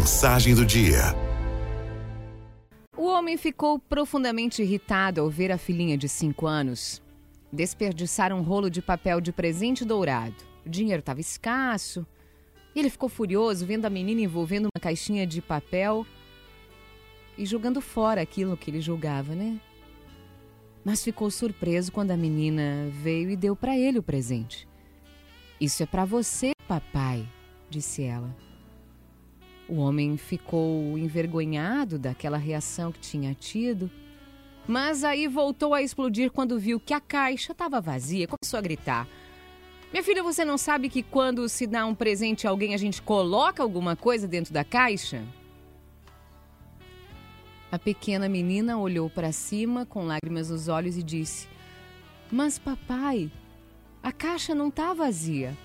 Mensagem do dia. O homem ficou profundamente irritado ao ver a filhinha de 5 anos desperdiçar um rolo de papel de presente dourado. O dinheiro estava escasso. E ele ficou furioso vendo a menina envolvendo uma caixinha de papel e jogando fora aquilo que ele julgava, né? Mas ficou surpreso quando a menina veio e deu para ele o presente. Isso é para você, papai, disse ela. O homem ficou envergonhado daquela reação que tinha tido, mas aí voltou a explodir quando viu que a caixa estava vazia. Começou a gritar: Minha filha, você não sabe que quando se dá um presente a alguém a gente coloca alguma coisa dentro da caixa? A pequena menina olhou para cima com lágrimas nos olhos e disse: Mas, papai, a caixa não está vazia.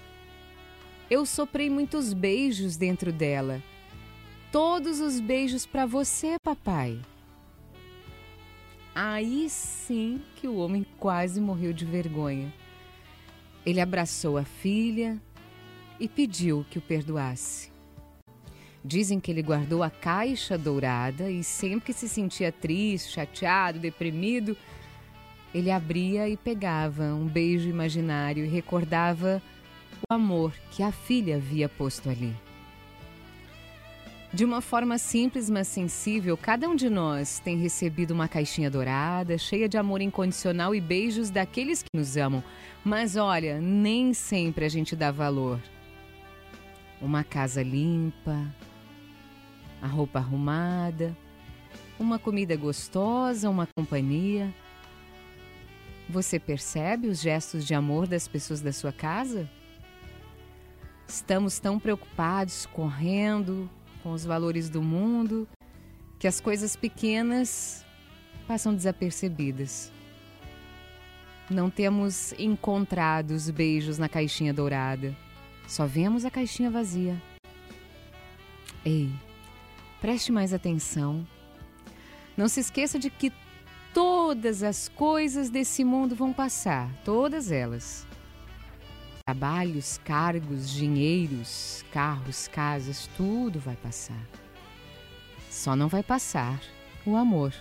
Eu soprei muitos beijos dentro dela todos os beijos para você, papai. Aí sim que o homem quase morreu de vergonha. Ele abraçou a filha e pediu que o perdoasse. Dizem que ele guardou a caixa dourada e sempre que se sentia triste, chateado, deprimido, ele abria e pegava um beijo imaginário e recordava o amor que a filha havia posto ali. De uma forma simples, mas sensível, cada um de nós tem recebido uma caixinha dourada, cheia de amor incondicional e beijos daqueles que nos amam. Mas olha, nem sempre a gente dá valor. Uma casa limpa, a roupa arrumada, uma comida gostosa, uma companhia. Você percebe os gestos de amor das pessoas da sua casa? Estamos tão preocupados, correndo, com os valores do mundo, que as coisas pequenas passam desapercebidas. Não temos encontrado os beijos na caixinha dourada, só vemos a caixinha vazia. Ei, preste mais atenção. Não se esqueça de que todas as coisas desse mundo vão passar, todas elas trabalhos, cargos, dinheiros, carros, casas, tudo vai passar. Só não vai passar o amor.